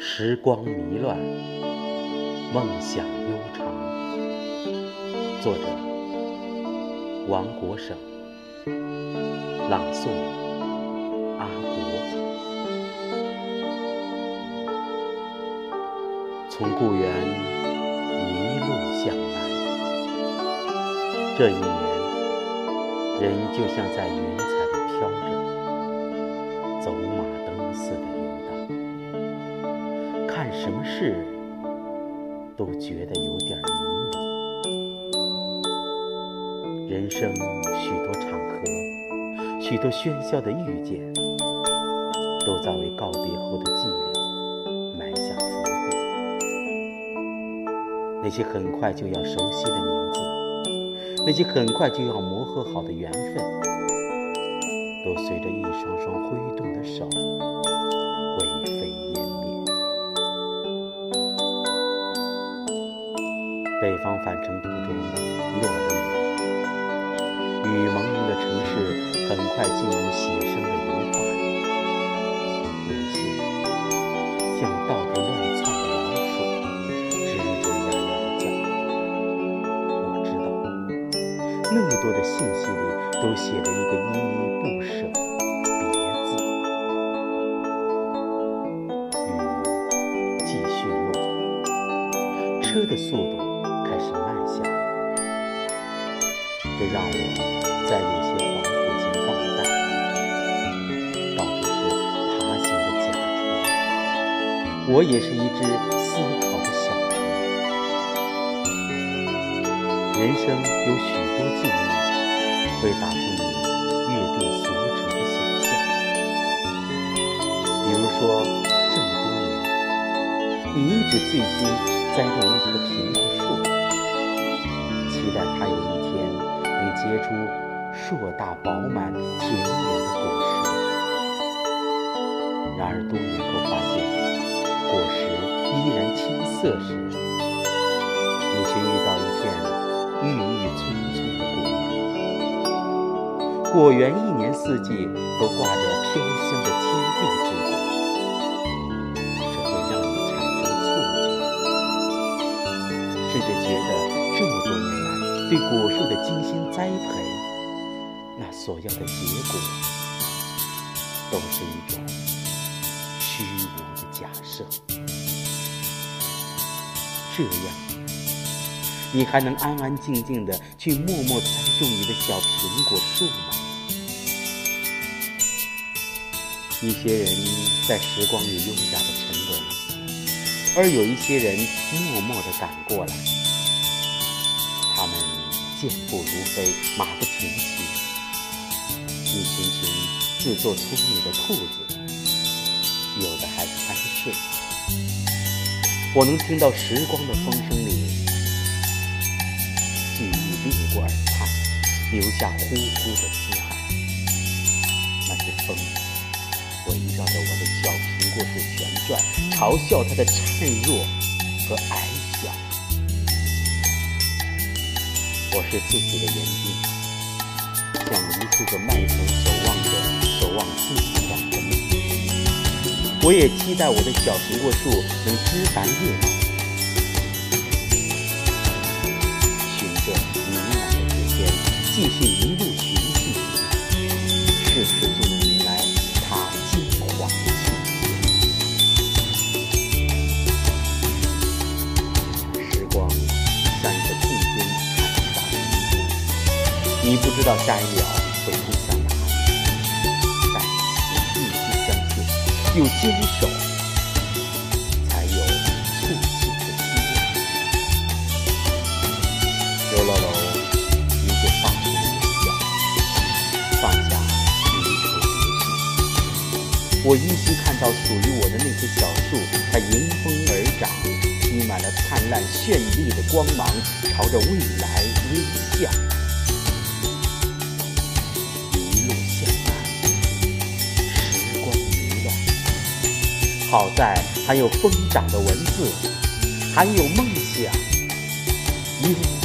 时光迷乱，梦想悠长。作者：王国省，朗诵：阿国。从故园一路向南，这一年，人就像在云彩里飘着，走马灯似的，看什么事都觉得有点迷茫。人生许多场合，许多喧嚣的遇见，都在为告别后的寂寥埋下伏笔。那些很快就要熟悉的名字，那些很快就要磨合好的缘分，都随着一双双挥动的手返程途中落了雨，雨蒙蒙的城市很快进入写生的油画里，有些像到处乱窜的老鼠，吱吱呀呀的叫。我知道，那么多的信息里都写着一个依依不舍的“别”字。雨继续落，车的速度开始慢下来，这让我在有些恍惚间放淡，到底是爬行的甲虫，我也是一只思考的小虫。人生有许多境遇会打破你约定俗成的想象，比如说这么多年，你一直醉心栽种一棵苹果树，期待它有一天能结出硕大饱满、甜美的果实。然而多年后发现，果实依然青涩时，你却遇到一片郁郁葱葱的果园。果园一年四季都挂着飘香的天地之，对果树的精心栽培，那所要的结果，都是一种虚无的假设。这样，你还能安安静静的去默默栽种你的小苹果树吗？一些人在时光里优雅的沉沦，而有一些人默默的赶过来。健步如飞，马不停蹄，一群群自作聪明的兔子，有的还酣睡。我能听到时光的风声里，记忆掠过耳畔，留下呼呼的嘶喊。那是风围绕着我的小苹果树旋转，嘲笑它的孱弱和矮我是自己的眼睛，像无数个麦田守望着守望自己的梦。我也期待我的小苹果树能枝繁叶茂，循着明朗的指尖，继续一路你不知道下一秒会通向哪里，但你必须相信。有坚守，才有促进的希望。刘楼楼一个发出的微笑，放下离愁别绪。我依稀看到属于我的那棵小树，它迎风而长，积满了灿烂绚丽的光芒，朝着未来微笑。好在还有疯长的文字，还有梦想，因。